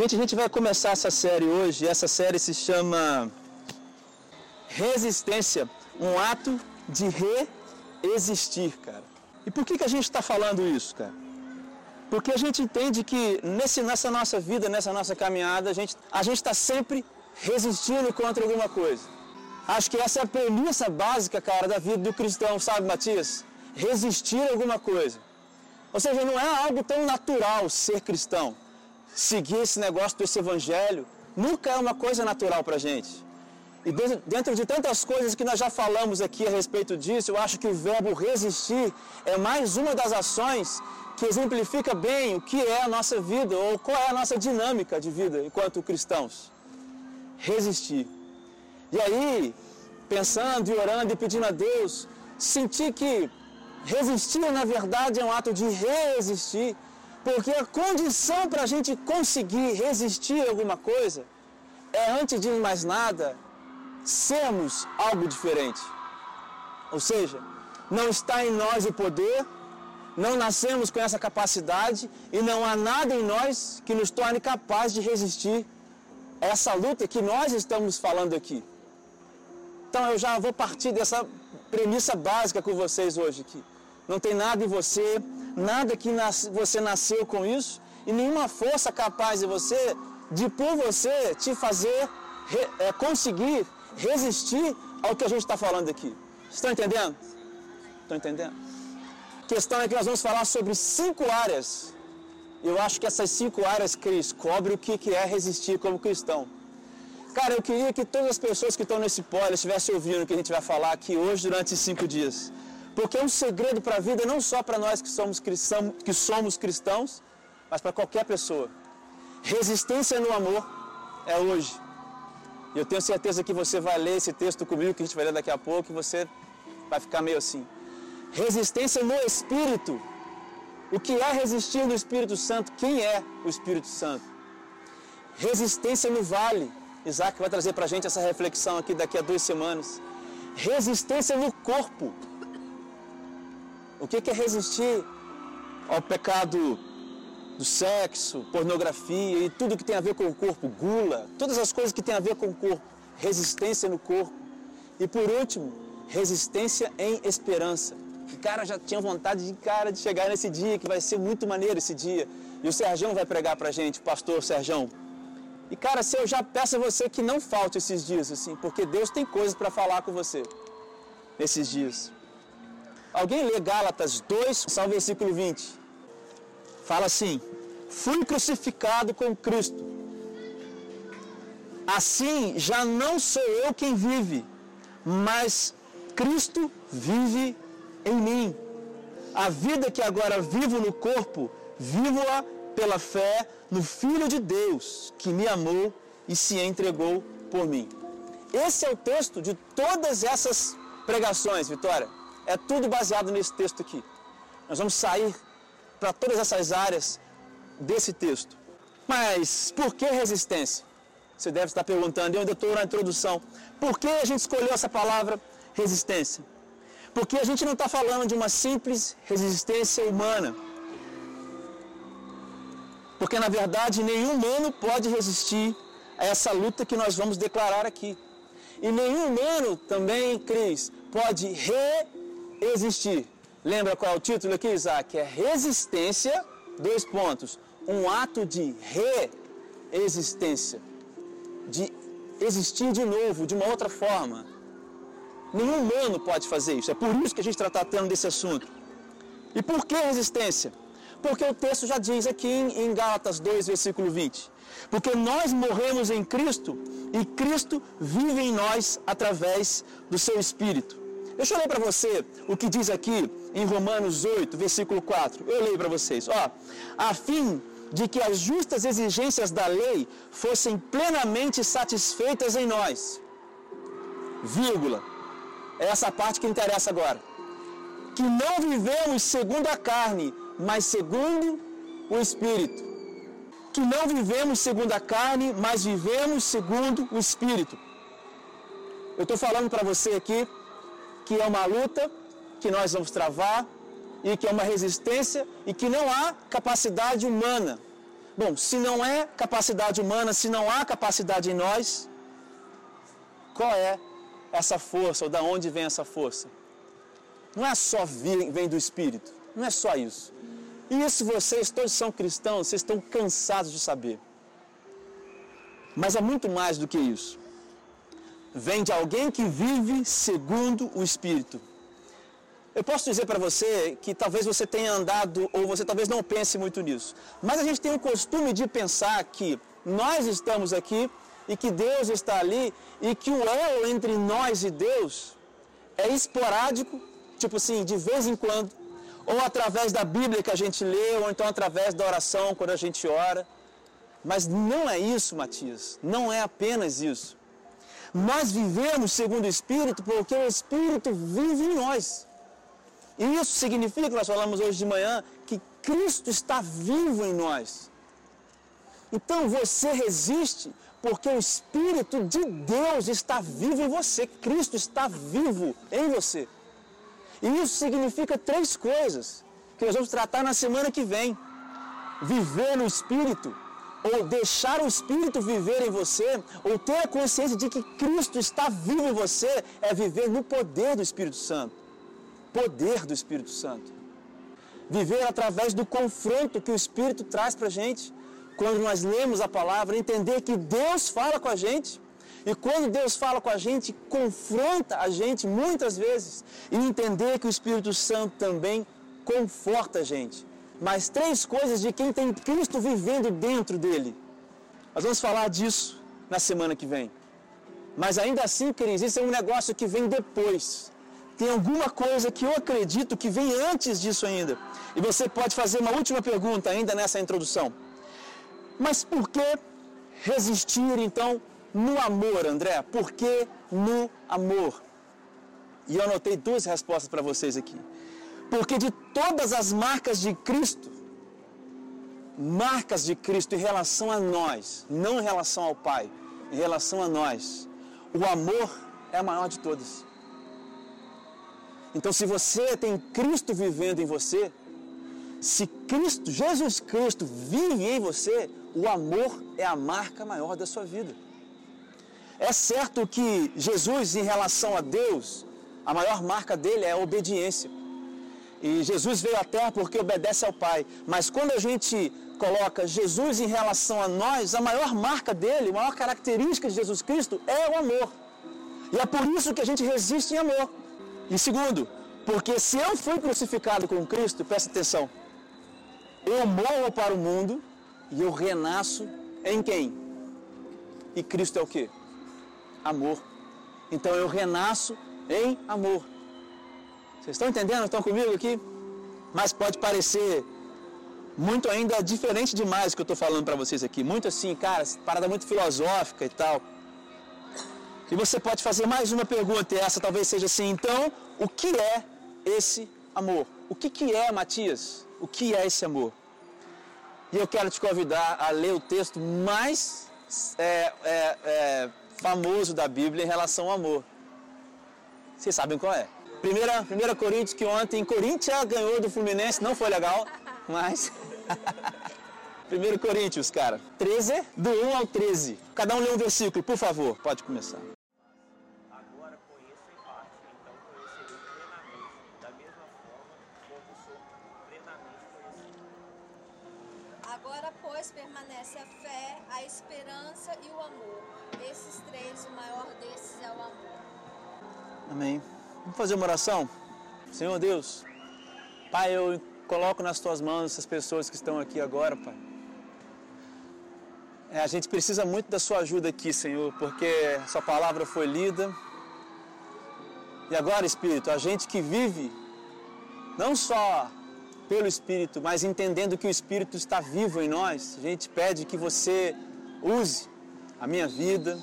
Gente, a gente vai começar essa série hoje. Essa série se chama Resistência, um ato de reexistir, cara. E por que, que a gente está falando isso, cara? Porque a gente entende que nesse, nessa nossa vida, nessa nossa caminhada, a gente a está sempre resistindo contra alguma coisa. Acho que essa é a premissa básica, cara, da vida do cristão, sabe, Matias? Resistir a alguma coisa. Ou seja, não é algo tão natural ser cristão seguir esse negócio desse evangelho nunca é uma coisa natural para a gente. E dentro de tantas coisas que nós já falamos aqui a respeito disso, eu acho que o verbo resistir é mais uma das ações que exemplifica bem o que é a nossa vida ou qual é a nossa dinâmica de vida enquanto cristãos. Resistir. E aí, pensando e orando e pedindo a Deus, sentir que resistir na verdade é um ato de resistir porque a condição para a gente conseguir resistir a alguma coisa é, antes de mais nada, sermos algo diferente. Ou seja, não está em nós o poder, não nascemos com essa capacidade e não há nada em nós que nos torne capaz de resistir a essa luta que nós estamos falando aqui. Então eu já vou partir dessa premissa básica com vocês hoje aqui. Não tem nada em você, nada que nas, você nasceu com isso e nenhuma força capaz de você, de por você, te fazer re, é, conseguir resistir ao que a gente está falando aqui. Estão entendendo? Estão entendendo? A questão é que nós vamos falar sobre cinco áreas. Eu acho que essas cinco áreas, Cris, cobre o que é resistir como cristão. Cara, eu queria que todas as pessoas que estão nesse pole estivessem ouvindo o que a gente vai falar aqui hoje durante esses cinco dias. Porque é um segredo para a vida não só para nós que somos, cristãos, que somos cristãos, mas para qualquer pessoa. Resistência no amor é hoje. E eu tenho certeza que você vai ler esse texto comigo, que a gente vai ler daqui a pouco, e você vai ficar meio assim. Resistência no Espírito. O que é resistir no Espírito Santo? Quem é o Espírito Santo? Resistência no vale. Isaac vai trazer para a gente essa reflexão aqui daqui a duas semanas. Resistência no corpo. O que é resistir ao pecado do sexo, pornografia e tudo que tem a ver com o corpo, gula, todas as coisas que tem a ver com o corpo, resistência no corpo. E por último, resistência em esperança. O cara já tinha vontade de cara de chegar nesse dia, que vai ser muito maneiro esse dia. E o Serjão vai pregar pra gente, pastor Serjão. E cara, se eu já peço a você que não falte esses dias assim, porque Deus tem coisas para falar com você nesses dias. Alguém lê Gálatas 2, só o versículo 20. Fala assim: Fui crucificado com Cristo. Assim já não sou eu quem vive, mas Cristo vive em mim. A vida que agora vivo no corpo, vivo-a pela fé no Filho de Deus, que me amou e se entregou por mim. Esse é o texto de todas essas pregações, Vitória. É tudo baseado nesse texto aqui. Nós vamos sair para todas essas áreas desse texto. Mas por que resistência? Você deve estar perguntando, eu ainda estou na introdução. Por que a gente escolheu essa palavra resistência? Porque a gente não está falando de uma simples resistência humana. Porque na verdade nenhum humano pode resistir a essa luta que nós vamos declarar aqui. E nenhum humano também, Cris, pode resistir existir. Lembra qual é o título aqui, Isaac? É resistência, dois pontos. Um ato de reexistência. De existir de novo, de uma outra forma. Nenhum humano pode fazer isso. É por isso que a gente está tratando desse assunto. E por que resistência? Porque o texto já diz aqui em Gálatas 2, versículo 20. Porque nós morremos em Cristo e Cristo vive em nós através do seu Espírito. Deixa eu ler para você o que diz aqui em Romanos 8, versículo 4. Eu leio para vocês. Ó, a fim de que as justas exigências da lei fossem plenamente satisfeitas em nós. Vírgula. É essa parte que interessa agora. Que não vivemos segundo a carne, mas segundo o Espírito. Que não vivemos segundo a carne, mas vivemos segundo o Espírito. Eu estou falando para você aqui que é uma luta que nós vamos travar e que é uma resistência e que não há capacidade humana Bom, se não é capacidade humana, se não há capacidade em nós, qual é essa força ou da onde vem essa força? Não é só vir, vem do Espírito, não é só isso. E isso vocês todos são cristãos, vocês estão cansados de saber. Mas é muito mais do que isso. Vem de alguém que vive segundo o Espírito. Eu posso dizer para você que talvez você tenha andado, ou você talvez não pense muito nisso, mas a gente tem o costume de pensar que nós estamos aqui e que Deus está ali e que o elo entre nós e Deus é esporádico, tipo assim, de vez em quando, ou através da Bíblia que a gente lê, ou então através da oração quando a gente ora. Mas não é isso, Matias, não é apenas isso. Nós vivemos segundo o Espírito porque o Espírito vive em nós. E isso significa, nós falamos hoje de manhã, que Cristo está vivo em nós. Então você resiste porque o Espírito de Deus está vivo em você. Cristo está vivo em você. E isso significa três coisas que nós vamos tratar na semana que vem: viver no Espírito, ou deixar o Espírito viver em você, ou ter a consciência de que Cristo está vivo em você, é viver no poder do Espírito Santo. Poder do Espírito Santo. Viver através do confronto que o Espírito traz para a gente. Quando nós lemos a palavra, entender que Deus fala com a gente. E quando Deus fala com a gente, confronta a gente muitas vezes. E entender que o Espírito Santo também conforta a gente. Mas três coisas de quem tem Cristo vivendo dentro dele. Nós vamos falar disso na semana que vem. Mas ainda assim, queridos, isso é um negócio que vem depois. Tem alguma coisa que eu acredito que vem antes disso ainda. E você pode fazer uma última pergunta ainda nessa introdução. Mas por que resistir então no amor, André? Por que no amor? E eu anotei duas respostas para vocês aqui. Porque de todas as marcas de Cristo, marcas de Cristo em relação a nós, não em relação ao Pai, em relação a nós, o amor é a maior de todas. Então, se você tem Cristo vivendo em você, se Cristo, Jesus Cristo vive em você, o amor é a marca maior da sua vida. É certo que Jesus, em relação a Deus, a maior marca dele é a obediência. E Jesus veio à terra porque obedece ao Pai. Mas quando a gente coloca Jesus em relação a nós, a maior marca dele, a maior característica de Jesus Cristo é o amor. E é por isso que a gente resiste em amor. E segundo, porque se eu fui crucificado com Cristo, presta atenção, eu morro para o mundo e eu renasço em quem? E Cristo é o que? Amor. Então eu renasço em amor. Vocês estão entendendo? Estão comigo aqui? Mas pode parecer muito ainda diferente demais do que eu estou falando para vocês aqui. Muito assim, cara, parada muito filosófica e tal. E você pode fazer mais uma pergunta, e essa talvez seja assim: então, o que é esse amor? O que, que é, Matias? O que é esse amor? E eu quero te convidar a ler o texto mais é, é, é, famoso da Bíblia em relação ao amor. Vocês sabem qual é? Primeira, primeira Coríntios, que ontem Corinthians ganhou do Fluminense, não foi legal, mas. Primeiro Coríntios, cara, 13, do 1 ao 13. Cada um lê um versículo, por favor, pode começar. Agora conheço em parte, então conhecerei plenamente, da mesma forma como sou plenamente conhecido. Agora, pois, permanece a fé, a esperança e o amor. Esses três, o maior desses é o amor. Amém. Vamos fazer uma oração? Senhor Deus, Pai, eu coloco nas tuas mãos essas pessoas que estão aqui agora, Pai. É, a gente precisa muito da sua ajuda aqui, Senhor, porque sua palavra foi lida. E agora, Espírito, a gente que vive não só pelo Espírito, mas entendendo que o Espírito está vivo em nós, a gente pede que você use a minha vida.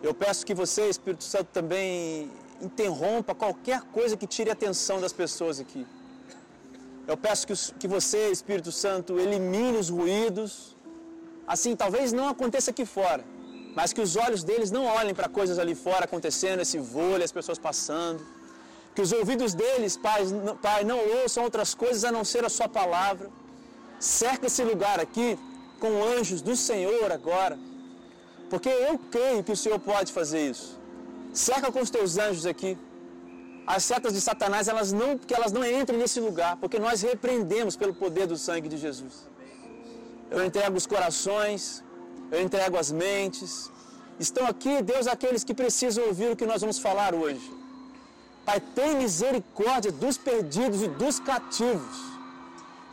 Eu peço que você, Espírito Santo, também interrompa qualquer coisa que tire a atenção das pessoas aqui. Eu peço que, que você, Espírito Santo, elimine os ruídos. Assim, talvez não aconteça aqui fora, mas que os olhos deles não olhem para coisas ali fora acontecendo, esse vôlei, as pessoas passando. Que os ouvidos deles, Pai, pai, não ouçam outras coisas a não ser a Sua palavra. Cerca esse lugar aqui com anjos do Senhor agora. Porque eu creio que o Senhor pode fazer isso. Cerca com os teus anjos aqui. As setas de Satanás, elas não, que elas não entrem nesse lugar, porque nós repreendemos pelo poder do sangue de Jesus. Eu entrego os corações, eu entrego as mentes. Estão aqui, Deus, aqueles que precisam ouvir o que nós vamos falar hoje. Pai, tem misericórdia dos perdidos e dos cativos.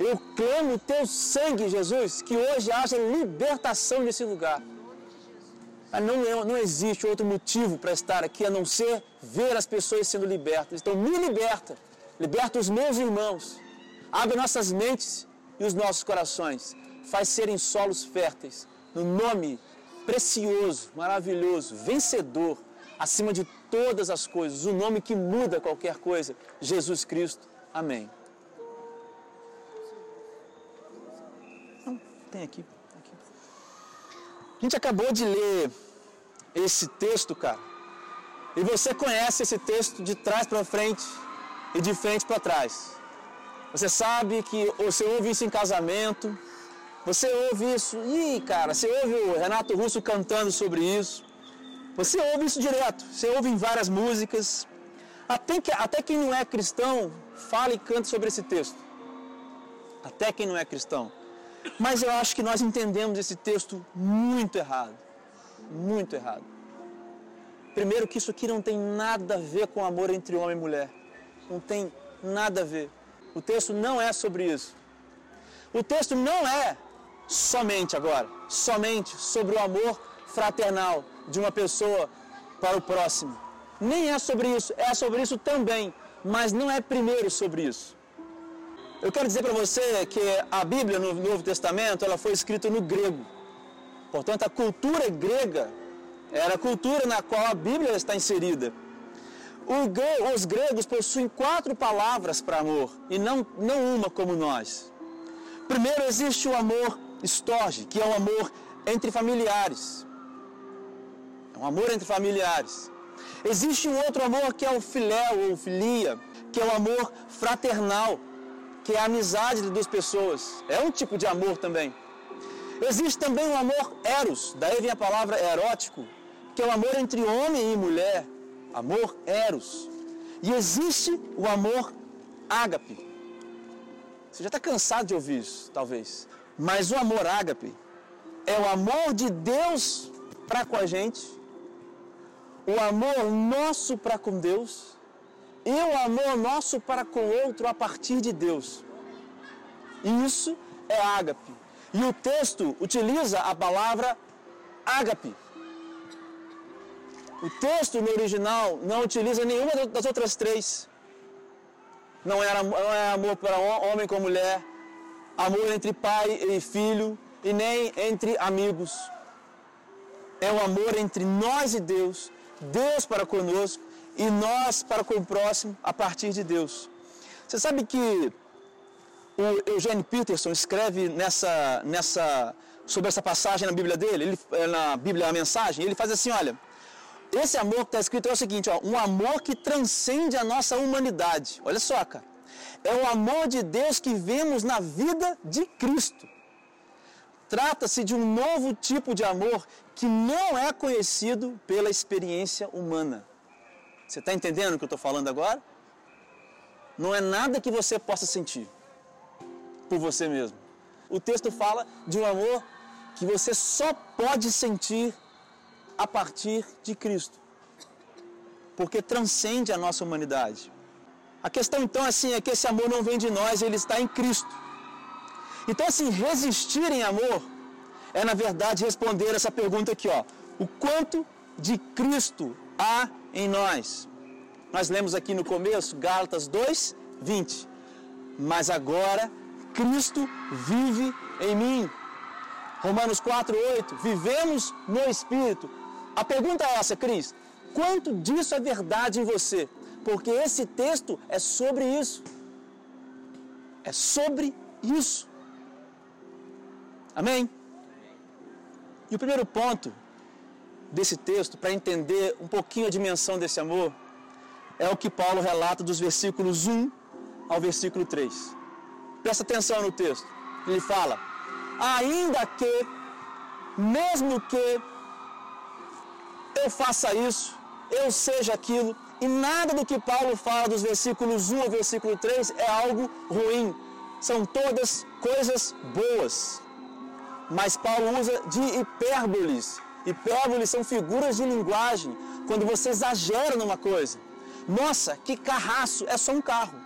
Eu clamo o teu sangue, Jesus, que hoje haja libertação nesse lugar. Não, não existe outro motivo para estar aqui a não ser ver as pessoas sendo libertas. Então, me liberta, liberta os meus irmãos, abre nossas mentes e os nossos corações, faz serem solos férteis, no nome precioso, maravilhoso, vencedor, acima de todas as coisas, o nome que muda qualquer coisa, Jesus Cristo. Amém. Não, tem aqui. A gente acabou de ler esse texto, cara. E você conhece esse texto de trás para frente e de frente para trás. Você sabe que você ouve isso em casamento, você ouve isso, ih, cara, você ouve o Renato Russo cantando sobre isso. Você ouve isso direto, você ouve em várias músicas. Até, que, até quem não é cristão fala e canta sobre esse texto. Até quem não é cristão. Mas eu acho que nós entendemos esse texto muito errado. Muito errado. Primeiro, que isso aqui não tem nada a ver com amor entre homem e mulher. Não tem nada a ver. O texto não é sobre isso. O texto não é somente agora, somente sobre o amor fraternal de uma pessoa para o próximo. Nem é sobre isso, é sobre isso também, mas não é primeiro sobre isso. Eu quero dizer para você que a Bíblia no Novo Testamento, ela foi escrita no grego. Portanto, a cultura grega era a cultura na qual a Bíblia está inserida. Os gregos possuem quatro palavras para amor e não, não uma como nós. Primeiro existe o amor estorge, que é o amor entre familiares. É um amor entre familiares. Existe um outro amor que é o filéu ou filia, que é o amor fraternal, que é a amizade de duas pessoas. É um tipo de amor também. Existe também o amor eros, daí vem a palavra erótico, que é o amor entre homem e mulher. Amor eros. E existe o amor ágape. Você já está cansado de ouvir isso, talvez. Mas o amor ágape é o amor de Deus para com a gente, o amor nosso para com Deus e o amor nosso para com o outro a partir de Deus. Isso é ágape. E o texto utiliza a palavra ágape. O texto no original não utiliza nenhuma das outras três. Não é, não é amor para homem com mulher, amor entre pai e filho, e nem entre amigos. É o amor entre nós e Deus, Deus para conosco e nós para com o próximo a partir de Deus. Você sabe que o Eugênio Peterson escreve nessa, nessa, sobre essa passagem na Bíblia dele, ele, na Bíblia a mensagem, ele faz assim, olha, esse amor que está escrito é o seguinte, ó, um amor que transcende a nossa humanidade. Olha só, cara. É o amor de Deus que vemos na vida de Cristo. Trata-se de um novo tipo de amor que não é conhecido pela experiência humana. Você está entendendo o que eu estou falando agora? Não é nada que você possa sentir por você mesmo. O texto fala de um amor que você só pode sentir a partir de Cristo, porque transcende a nossa humanidade. A questão então assim é que esse amor não vem de nós, ele está em Cristo. Então assim, resistir em amor é na verdade responder essa pergunta aqui, ó. O quanto de Cristo há em nós? Nós lemos aqui no começo, Gálatas 2, 20. Mas agora Cristo vive em mim. Romanos 4, 8. Vivemos no Espírito. A pergunta é essa, Cris. Quanto disso é verdade em você? Porque esse texto é sobre isso. É sobre isso. Amém? E o primeiro ponto desse texto, para entender um pouquinho a dimensão desse amor, é o que Paulo relata dos versículos 1 ao versículo 3. Presta atenção no texto. Ele fala: ainda que, mesmo que eu faça isso, eu seja aquilo, e nada do que Paulo fala dos versículos 1 ao versículo 3 é algo ruim. São todas coisas boas. Mas Paulo usa de hipérboles. Hipérboles são figuras de linguagem. Quando você exagera numa coisa. Nossa, que carraço, é só um carro.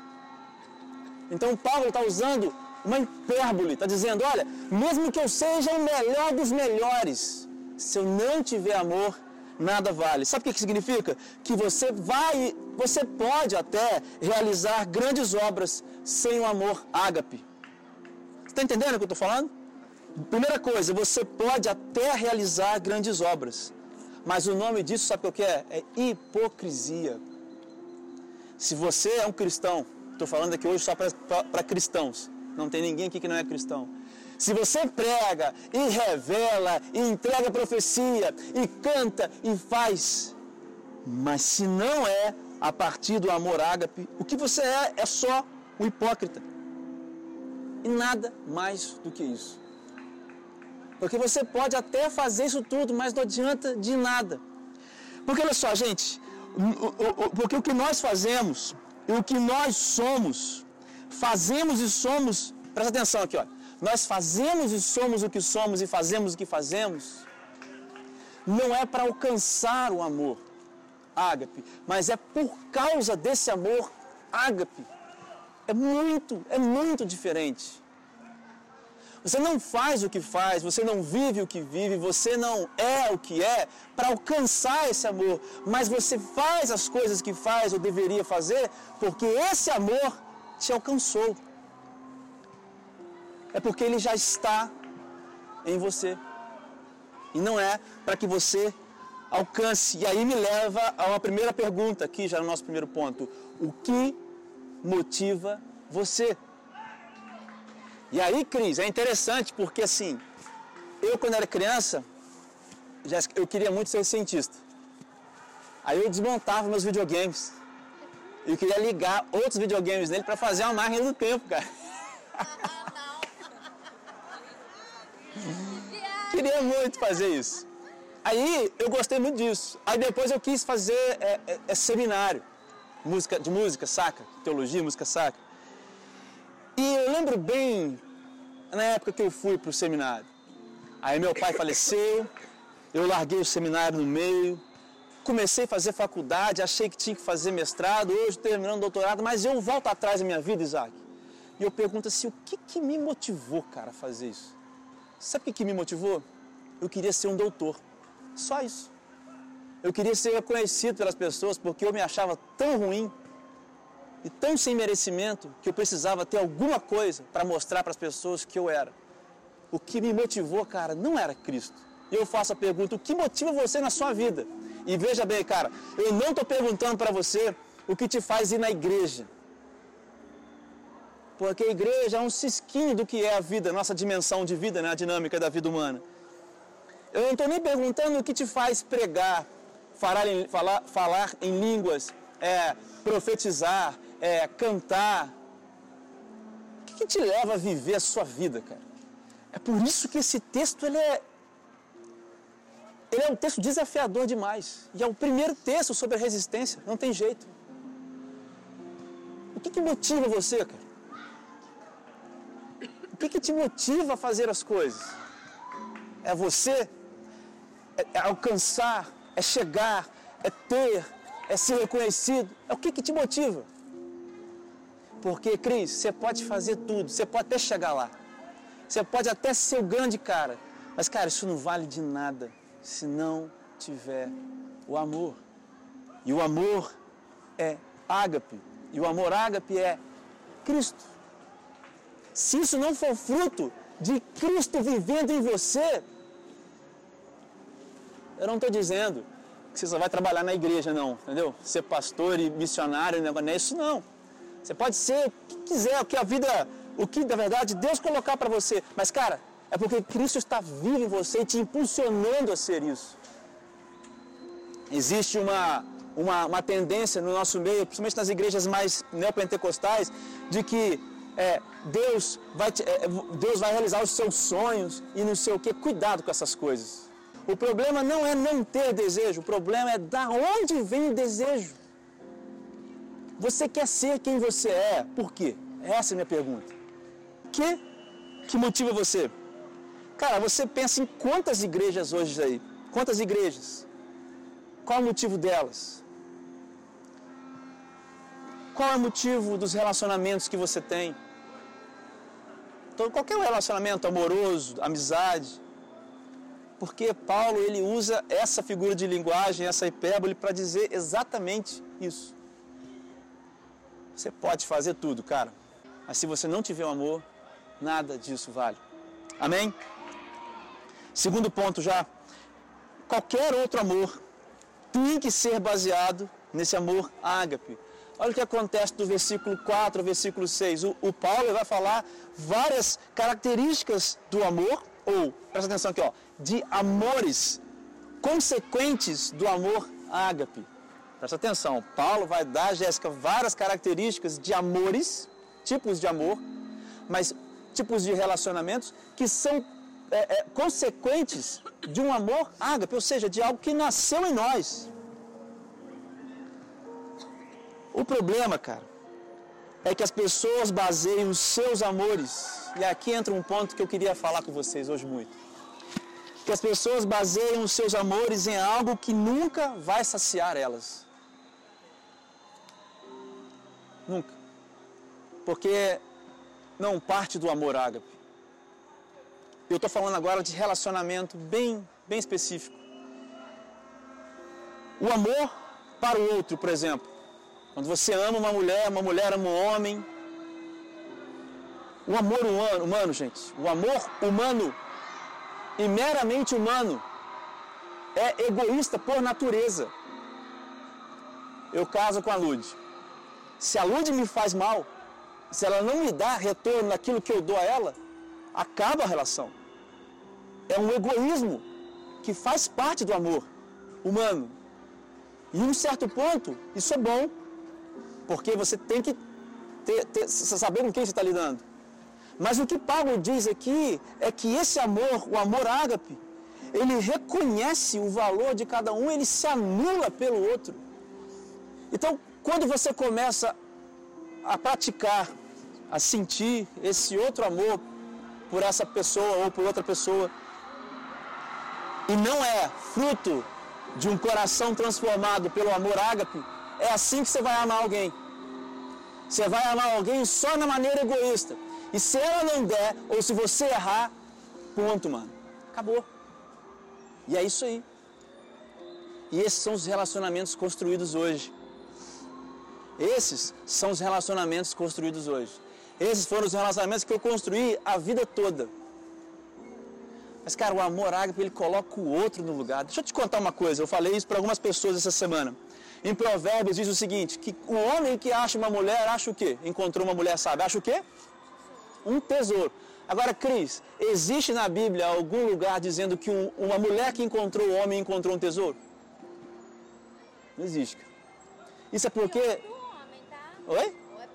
Então Paulo está usando uma hipérbole, está dizendo: olha, mesmo que eu seja o melhor dos melhores, se eu não tiver amor, nada vale. Sabe o que, que significa? Que você vai, você pode até realizar grandes obras sem o amor ágape. Está entendendo o que eu estou falando? Primeira coisa, você pode até realizar grandes obras, mas o nome disso, sabe o que é? É hipocrisia. Se você é um cristão, estou falando aqui hoje só para cristãos, não tem ninguém aqui que não é cristão. Se você prega e revela e entrega profecia e canta e faz, mas se não é a partir do amor ágape, o que você é é só um hipócrita. E nada mais do que isso. Porque você pode até fazer isso tudo, mas não adianta de nada. Porque olha só, gente, porque o que nós fazemos o que nós somos, fazemos e somos, presta atenção aqui, olha nós fazemos e somos o que somos e fazemos o que fazemos, não é para alcançar o amor ágape, mas é por causa desse amor ágape. É muito, é muito diferente. Você não faz o que faz, você não vive o que vive, você não é o que é para alcançar esse amor, mas você faz as coisas que faz ou deveria fazer porque esse amor te alcançou é porque ele já está em você. E não é para que você alcance. E aí me leva a uma primeira pergunta aqui, já no nosso primeiro ponto. O que motiva você? E aí, Cris, é interessante porque assim, eu quando era criança, eu queria muito ser cientista. Aí eu desmontava meus videogames. Eu queria ligar outros videogames nele para fazer uma máquina do tempo, cara. Queria muito fazer isso. Aí eu gostei muito disso. Aí depois eu quis fazer é, é, é seminário música, de música saca, teologia, música saca. E eu lembro bem na época que eu fui para o seminário. Aí meu pai faleceu, eu larguei o seminário no meio, comecei a fazer faculdade, achei que tinha que fazer mestrado, hoje terminando doutorado, mas eu volto atrás da minha vida, Isaac. E eu pergunto assim, o que, que me motivou, cara, a fazer isso? Sabe o que me motivou? Eu queria ser um doutor. Só isso. Eu queria ser reconhecido pelas pessoas porque eu me achava tão ruim e tão sem merecimento que eu precisava ter alguma coisa para mostrar para as pessoas que eu era. O que me motivou, cara, não era Cristo. E eu faço a pergunta: o que motiva você na sua vida? E veja bem, cara, eu não estou perguntando para você o que te faz ir na igreja porque a igreja é um cisquinho do que é a vida, nossa dimensão de vida, né? a dinâmica da vida humana. Eu não estou nem perguntando o que te faz pregar, falar em, falar, falar em línguas, é, profetizar, é, cantar. O que, que, te leva a viver a sua vida, cara? É por isso que esse texto ele é, ele é um texto desafiador demais. E é o primeiro texto sobre a resistência, não tem jeito. O que, que motiva você, cara? O que, que te motiva a fazer as coisas? É você? É, é alcançar? É chegar? É ter? É ser reconhecido? É o que, que te motiva? Porque, Cris, você pode fazer tudo, você pode até chegar lá. Você pode até ser o grande cara. Mas, cara, isso não vale de nada se não tiver o amor. E o amor é ágape. E o amor ágape é Cristo. Se isso não for fruto de Cristo vivendo em você, eu não estou dizendo que você só vai trabalhar na igreja, não, entendeu? Ser pastor e missionário, não é isso não. Você pode ser o que quiser, o que a vida, o que na verdade Deus colocar para você. Mas, cara, é porque Cristo está vivo em você e te impulsionando a ser isso. Existe uma, uma, uma tendência no nosso meio, principalmente nas igrejas mais neopentecostais, de que é, Deus, vai te, é, Deus vai realizar os seus sonhos e não sei o que. Cuidado com essas coisas. O problema não é não ter desejo, o problema é da onde vem o desejo. Você quer ser quem você é, por quê? Essa é a minha pergunta. Que que motiva você? Cara, você pensa em quantas igrejas hoje aí? Quantas igrejas? Qual é o motivo delas? Qual é o motivo dos relacionamentos que você tem? Então, qualquer relacionamento amoroso, amizade. Porque Paulo ele usa essa figura de linguagem, essa hipérbole para dizer exatamente isso. Você pode fazer tudo, cara. Mas se você não tiver o amor, nada disso vale. Amém? Segundo ponto já. Qualquer outro amor tem que ser baseado nesse amor ágape. Olha o que acontece do versículo 4 ao versículo 6. O, o Paulo vai falar várias características do amor, ou, presta atenção aqui, ó, de amores consequentes do amor ágape. Presta atenção, Paulo vai dar, Jéssica, várias características de amores, tipos de amor, mas tipos de relacionamentos que são é, é, consequentes de um amor ágape, ou seja, de algo que nasceu em nós. O problema, cara, é que as pessoas baseiam os seus amores, e aqui entra um ponto que eu queria falar com vocês hoje muito. Que as pessoas baseiam os seus amores em algo que nunca vai saciar elas. Nunca. Porque não parte do amor ágape. Eu estou falando agora de relacionamento bem, bem específico. O amor para o outro, por exemplo. Quando você ama uma mulher, uma mulher ama um homem. O amor humano, humano, gente, o amor humano e meramente humano é egoísta por natureza. Eu caso com a Lud. Se a Lud me faz mal, se ela não me dá retorno naquilo que eu dou a ela, acaba a relação. É um egoísmo que faz parte do amor humano. E um certo ponto, isso é bom. Porque você tem que ter, ter, saber com quem você está lidando. Mas o que Paulo diz aqui é que esse amor, o amor ágape, ele reconhece o valor de cada um, ele se anula pelo outro. Então, quando você começa a praticar, a sentir esse outro amor por essa pessoa ou por outra pessoa, e não é fruto de um coração transformado pelo amor ágape, é assim que você vai amar alguém. Você vai amar alguém só na maneira egoísta. E se ela não der, ou se você errar, ponto, mano. Acabou. E é isso aí. E esses são os relacionamentos construídos hoje. Esses são os relacionamentos construídos hoje. Esses foram os relacionamentos que eu construí a vida toda. Mas, cara, o amor ágape, ele coloca o outro no lugar. Deixa eu te contar uma coisa. Eu falei isso para algumas pessoas essa semana. Em Provérbios diz o seguinte, que o homem que acha uma mulher, acha o quê? Encontrou uma mulher sábia, acha o quê? Um tesouro. Agora, Cris, existe na Bíblia algum lugar dizendo que um, uma mulher que encontrou o homem encontrou um tesouro? Não existe. Isso é porque... Oi? É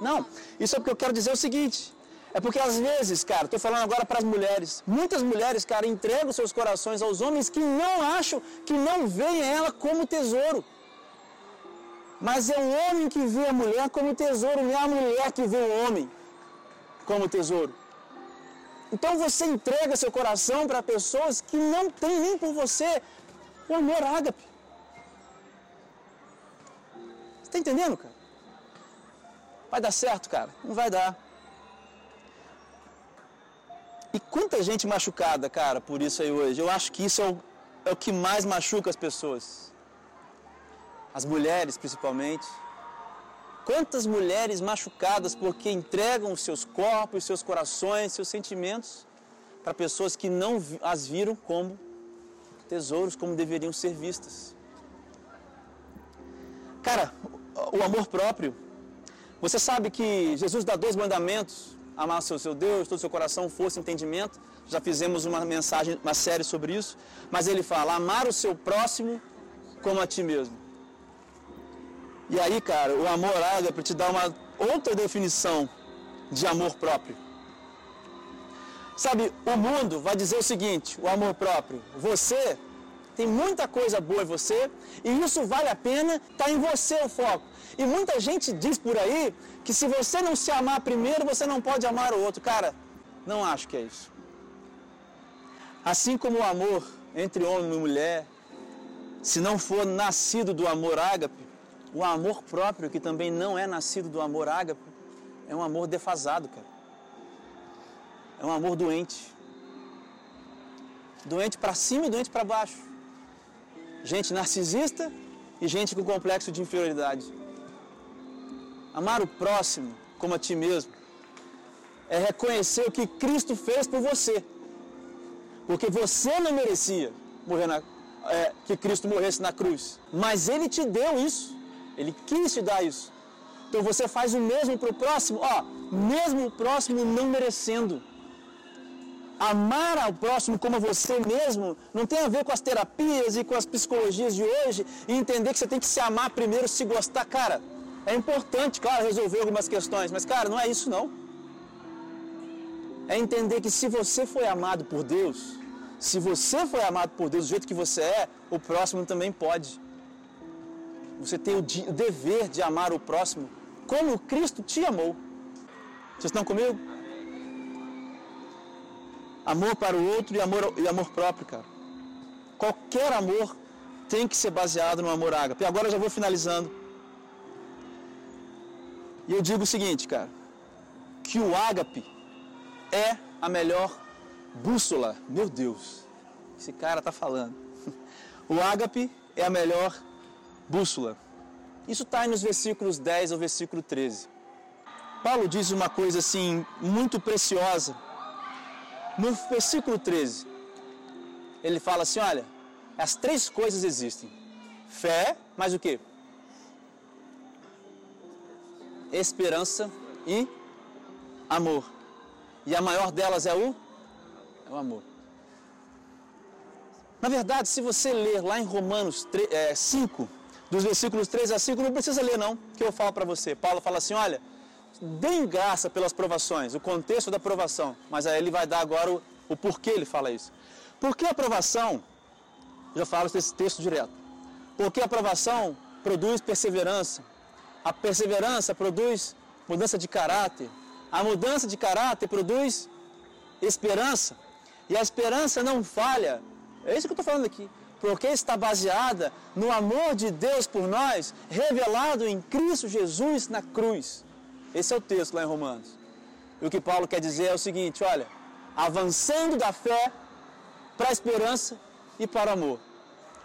Não, isso é porque eu quero dizer o seguinte. É porque às vezes, cara, estou falando agora para as mulheres. Muitas mulheres, cara, entregam seus corações aos homens que não acham, que não veem ela como tesouro. Mas é o homem que vê a mulher como tesouro, não é a mulher que vê o homem como tesouro. Então você entrega seu coração para pessoas que não têm nem por você o amor ágape. Você está entendendo, cara? Vai dar certo, cara? Não vai dar. E quanta gente machucada, cara, por isso aí hoje. Eu acho que isso é o, é o que mais machuca as pessoas as mulheres principalmente. Quantas mulheres machucadas porque entregam os seus corpos, seus corações, seus sentimentos para pessoas que não as viram como tesouros, como deveriam ser vistas. Cara, o amor próprio. Você sabe que Jesus dá dois mandamentos: amar o seu Deus, todo o seu coração, força, entendimento. Já fizemos uma mensagem, uma série sobre isso. Mas ele fala: amar o seu próximo como a ti mesmo. E aí, cara, o amor ágape te dá uma outra definição de amor próprio. Sabe, o mundo vai dizer o seguinte: o amor próprio. Você tem muita coisa boa em você e isso vale a pena, está em você o foco. E muita gente diz por aí que se você não se amar primeiro, você não pode amar o outro. Cara, não acho que é isso. Assim como o amor entre homem e mulher, se não for nascido do amor ágape, o amor próprio, que também não é nascido do amor ágape, é um amor defasado, cara. É um amor doente. Doente para cima e doente para baixo. Gente narcisista e gente com complexo de inferioridade. Amar o próximo como a ti mesmo é reconhecer o que Cristo fez por você. Porque você não merecia morrer na, é, que Cristo morresse na cruz. Mas Ele te deu isso. Ele quis te dar isso. Então você faz o mesmo para o próximo, ó, mesmo o próximo não merecendo. Amar ao próximo como você mesmo não tem a ver com as terapias e com as psicologias de hoje e entender que você tem que se amar primeiro, se gostar. Cara, é importante, claro, resolver algumas questões, mas, cara, não é isso não. É entender que se você foi amado por Deus, se você foi amado por Deus do jeito que você é, o próximo também pode. Você tem o, dever de amar o próximo como Cristo te amou. Vocês estão comigo? Amor para o outro e amor, e amor próprio, cara. Qualquer amor tem que ser baseado no amor ágape. E agora eu já vou finalizando. E eu digo o seguinte, cara, que o ágape é a melhor bússola. Meu Deus, esse cara tá falando. O ágape é a melhor bússola. Isso está nos versículos 10 ao versículo 13. Paulo diz uma coisa assim muito preciosa. No versículo 13, ele fala assim: olha, as três coisas existem: fé, mas o que? Esperança e amor. E a maior delas é o, é o amor. Na verdade, se você ler lá em Romanos 3, é, 5, dos versículos 3 a 5, não precisa ler não, que eu falo para você. Paulo fala assim, olha, deem graça pelas provações, o contexto da provação. Mas aí ele vai dar agora o, o porquê ele fala isso. Porque a provação, já falo desse texto direto, porque a provação produz perseverança, a perseverança produz mudança de caráter, a mudança de caráter produz esperança, e a esperança não falha, é isso que eu estou falando aqui porque está baseada no amor de Deus por nós, revelado em Cristo Jesus na cruz. Esse é o texto lá em Romanos. E o que Paulo quer dizer é o seguinte: olha, avançando da fé para a esperança e para o amor.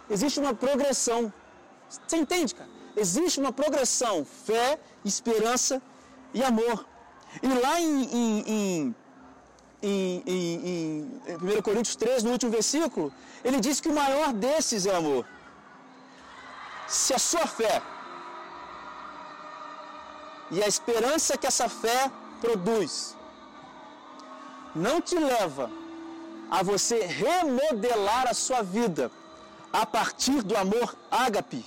Existe uma progressão. Você entende, cara? Existe uma progressão: fé, esperança e amor. E lá em, em, em em, em, em 1 Coríntios 3, no último versículo, ele diz que o maior desses é amor. Se a sua fé e a esperança que essa fé produz não te leva a você remodelar a sua vida a partir do amor ágape,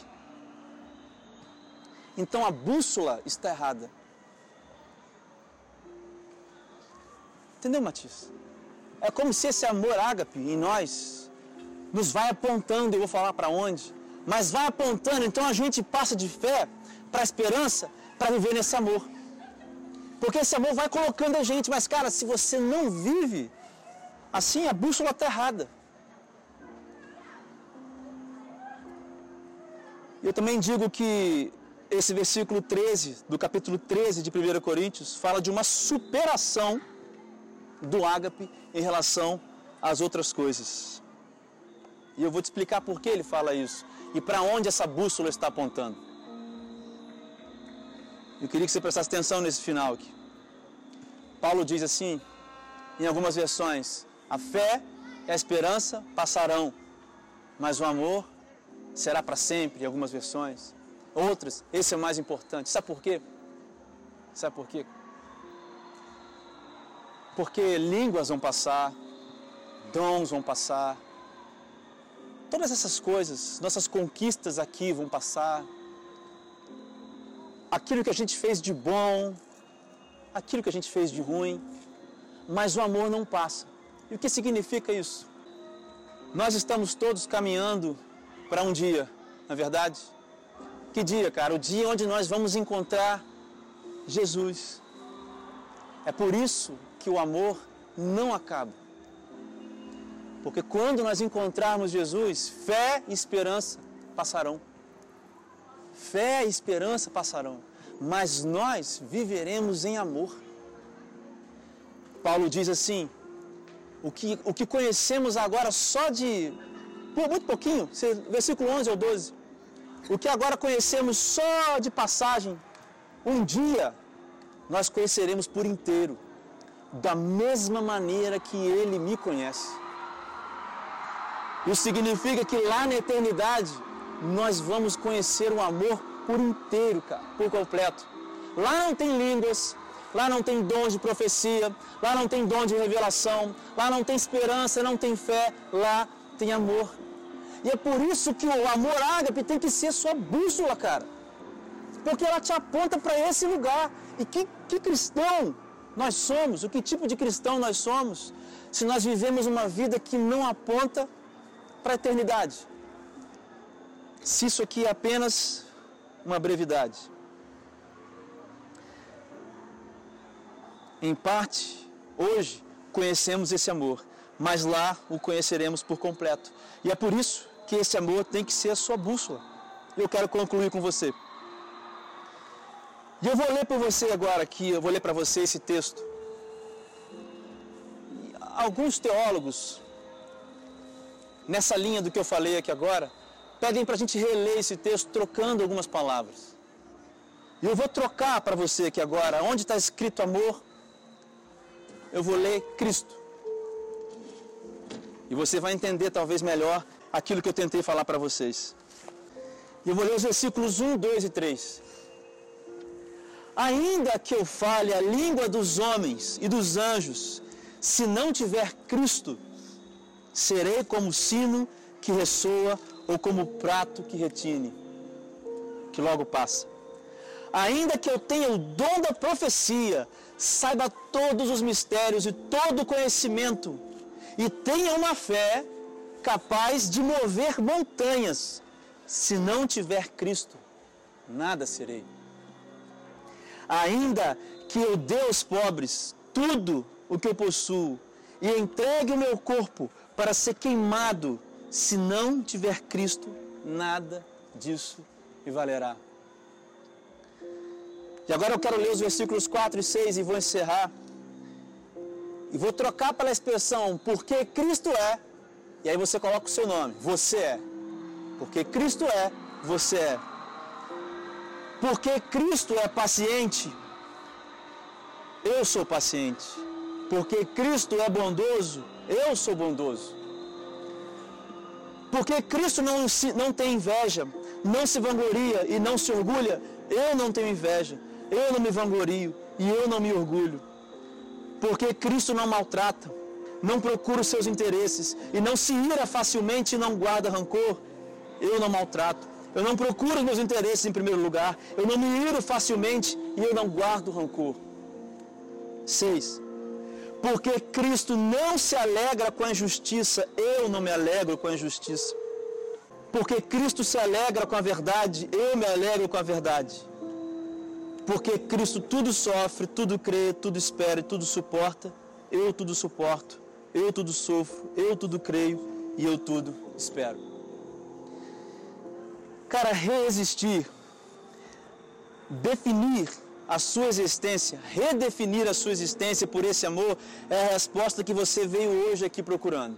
então a bússola está errada. Entendeu, Matias? É como se esse amor ágape em nós nos vai apontando, eu vou falar para onde, mas vai apontando, então a gente passa de fé para esperança para viver nesse amor. Porque esse amor vai colocando a gente, mas cara, se você não vive assim, a bússola está errada. Eu também digo que esse versículo 13, do capítulo 13 de 1 Coríntios, fala de uma superação do ágape em relação às outras coisas. E eu vou te explicar por que ele fala isso e para onde essa bússola está apontando. Eu queria que você prestasse atenção nesse final aqui. Paulo diz assim, em algumas versões: a fé e a esperança passarão, mas o amor será para sempre, em algumas versões. Outras, esse é o mais importante. Sabe por quê? Sabe por quê? Porque línguas vão passar, dons vão passar, todas essas coisas, nossas conquistas aqui vão passar, aquilo que a gente fez de bom, aquilo que a gente fez de ruim, mas o amor não passa. E o que significa isso? Nós estamos todos caminhando para um dia, na é verdade? Que dia, cara? O dia onde nós vamos encontrar Jesus. É por isso que o amor não acaba. Porque quando nós encontrarmos Jesus, fé e esperança passarão. Fé e esperança passarão, mas nós viveremos em amor. Paulo diz assim: o que, o que conhecemos agora só de. Muito pouquinho, versículo 11 ou 12. O que agora conhecemos só de passagem, um dia nós conheceremos por inteiro, da mesma maneira que Ele me conhece. Isso significa que lá na eternidade nós vamos conhecer o amor por inteiro, cara, por completo. Lá não tem línguas, lá não tem dom de profecia, lá não tem dom de revelação, lá não tem esperança, não tem fé, lá tem amor. E é por isso que o amor ágape tem que ser sua bússola, cara. Porque ela te aponta para esse lugar. E que, que cristão nós somos? O que tipo de cristão nós somos? Se nós vivemos uma vida que não aponta para a eternidade. Se isso aqui é apenas uma brevidade. Em parte, hoje conhecemos esse amor, mas lá o conheceremos por completo. E é por isso que esse amor tem que ser a sua bússola. Eu quero concluir com você. E eu vou ler para você agora aqui, eu vou ler para você esse texto. Alguns teólogos, nessa linha do que eu falei aqui agora, pedem para a gente reler esse texto trocando algumas palavras. E eu vou trocar para você aqui agora, onde está escrito amor, eu vou ler Cristo. E você vai entender talvez melhor aquilo que eu tentei falar para vocês. Eu vou ler os versículos 1, 2 e 3. Ainda que eu fale a língua dos homens e dos anjos, se não tiver Cristo, serei como sino que ressoa ou como prato que retine, que logo passa. Ainda que eu tenha o dom da profecia, saiba todos os mistérios e todo o conhecimento, e tenha uma fé capaz de mover montanhas, se não tiver Cristo, nada serei. Ainda que eu dê aos pobres tudo o que eu possuo e entregue o meu corpo para ser queimado, se não tiver Cristo, nada disso me valerá. E agora eu quero ler os versículos 4 e 6 e vou encerrar. E vou trocar pela expressão porque Cristo é. E aí você coloca o seu nome. Você é. Porque Cristo é, você é. Porque Cristo é paciente, eu sou paciente. Porque Cristo é bondoso, eu sou bondoso. Porque Cristo não, se, não tem inveja, não se vangloria e não se orgulha, eu não tenho inveja, eu não me vanglorio e eu não me orgulho. Porque Cristo não maltrata, não procura os seus interesses e não se ira facilmente e não guarda rancor, eu não maltrato. Eu não procuro os meus interesses em primeiro lugar. Eu não me iro facilmente e eu não guardo rancor. 6. Porque Cristo não se alegra com a injustiça, eu não me alegro com a injustiça. Porque Cristo se alegra com a verdade, eu me alegro com a verdade. Porque Cristo tudo sofre, tudo crê, tudo espera e tudo suporta, eu tudo suporto, eu tudo sofro, eu tudo creio e eu tudo espero. Cara, resistir, definir a sua existência, redefinir a sua existência por esse amor, é a resposta que você veio hoje aqui procurando.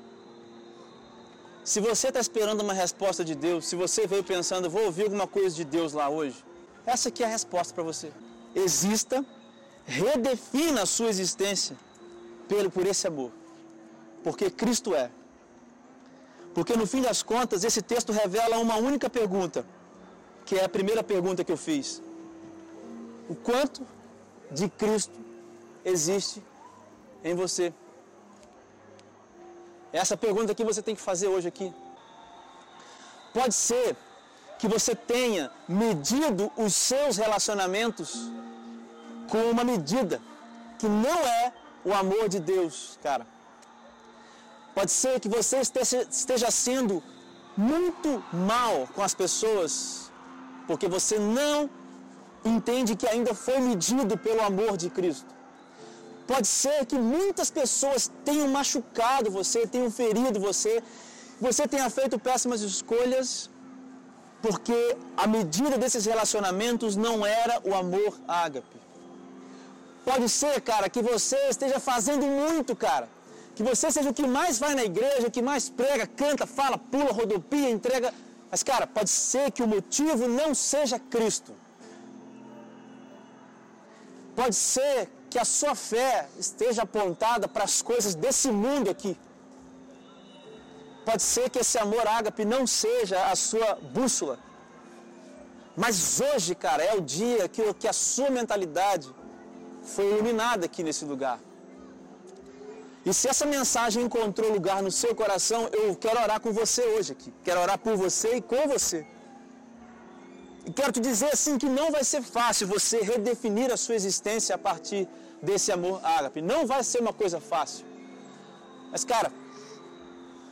Se você está esperando uma resposta de Deus, se você veio pensando, vou ouvir alguma coisa de Deus lá hoje, essa aqui é a resposta para você. Exista, redefina a sua existência pelo, por esse amor. Porque Cristo é. Porque no fim das contas, esse texto revela uma única pergunta, que é a primeira pergunta que eu fiz. O quanto de Cristo existe em você? Essa pergunta que você tem que fazer hoje aqui. Pode ser que você tenha medido os seus relacionamentos com uma medida que não é o amor de Deus, cara. Pode ser que você esteja sendo muito mal com as pessoas, porque você não entende que ainda foi medido pelo amor de Cristo. Pode ser que muitas pessoas tenham machucado você, tenham ferido você, você tenha feito péssimas escolhas, porque a medida desses relacionamentos não era o amor ágape. Pode ser, cara, que você esteja fazendo muito, cara. Que você seja o que mais vai na igreja, que mais prega, canta, fala, pula, rodopia, entrega. Mas, cara, pode ser que o motivo não seja Cristo. Pode ser que a sua fé esteja apontada para as coisas desse mundo aqui. Pode ser que esse amor ágape não seja a sua bússola. Mas hoje, cara, é o dia que, que a sua mentalidade foi iluminada aqui nesse lugar. E se essa mensagem encontrou lugar no seu coração, eu quero orar com você hoje aqui. Quero orar por você e com você. Quero te dizer assim que não vai ser fácil você redefinir a sua existência a partir desse amor ágape. Não vai ser uma coisa fácil. Mas, cara,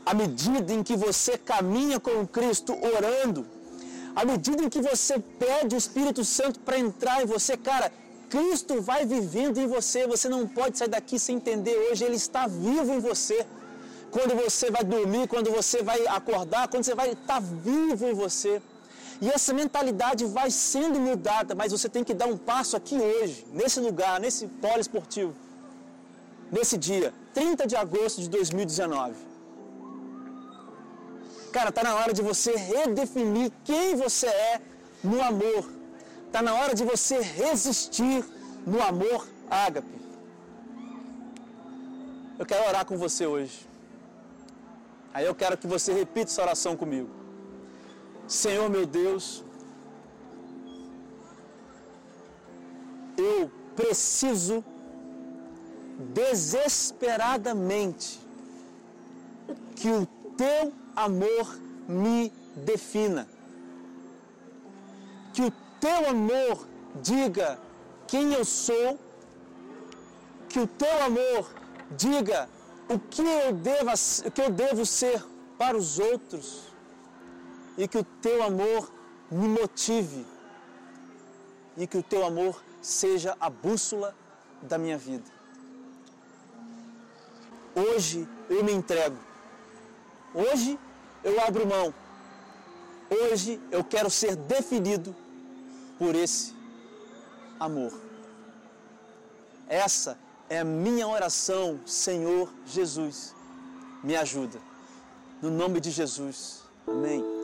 à medida em que você caminha com Cristo orando, à medida em que você pede o Espírito Santo para entrar em você, cara, Cristo vai vivendo em você. Você não pode sair daqui sem entender hoje. Ele está vivo em você. Quando você vai dormir, quando você vai acordar, quando você vai estar vivo em você. E essa mentalidade vai sendo mudada, mas você tem que dar um passo aqui hoje, nesse lugar, nesse polo esportivo, nesse dia, 30 de agosto de 2019. Cara, tá na hora de você redefinir quem você é no amor. Tá na hora de você resistir no amor ágape. Eu quero orar com você hoje. Aí eu quero que você repita essa oração comigo. Senhor meu Deus, eu preciso desesperadamente que o teu amor me defina. Que o teu amor diga quem eu sou, que o teu amor diga o que eu devo, o que eu devo ser para os outros e que o teu amor me motive e que o teu amor seja a bússola da minha vida. Hoje eu me entrego. Hoje eu abro mão. Hoje eu quero ser definido por esse amor. Essa é a minha oração, Senhor Jesus. Me ajuda. No nome de Jesus. Amém.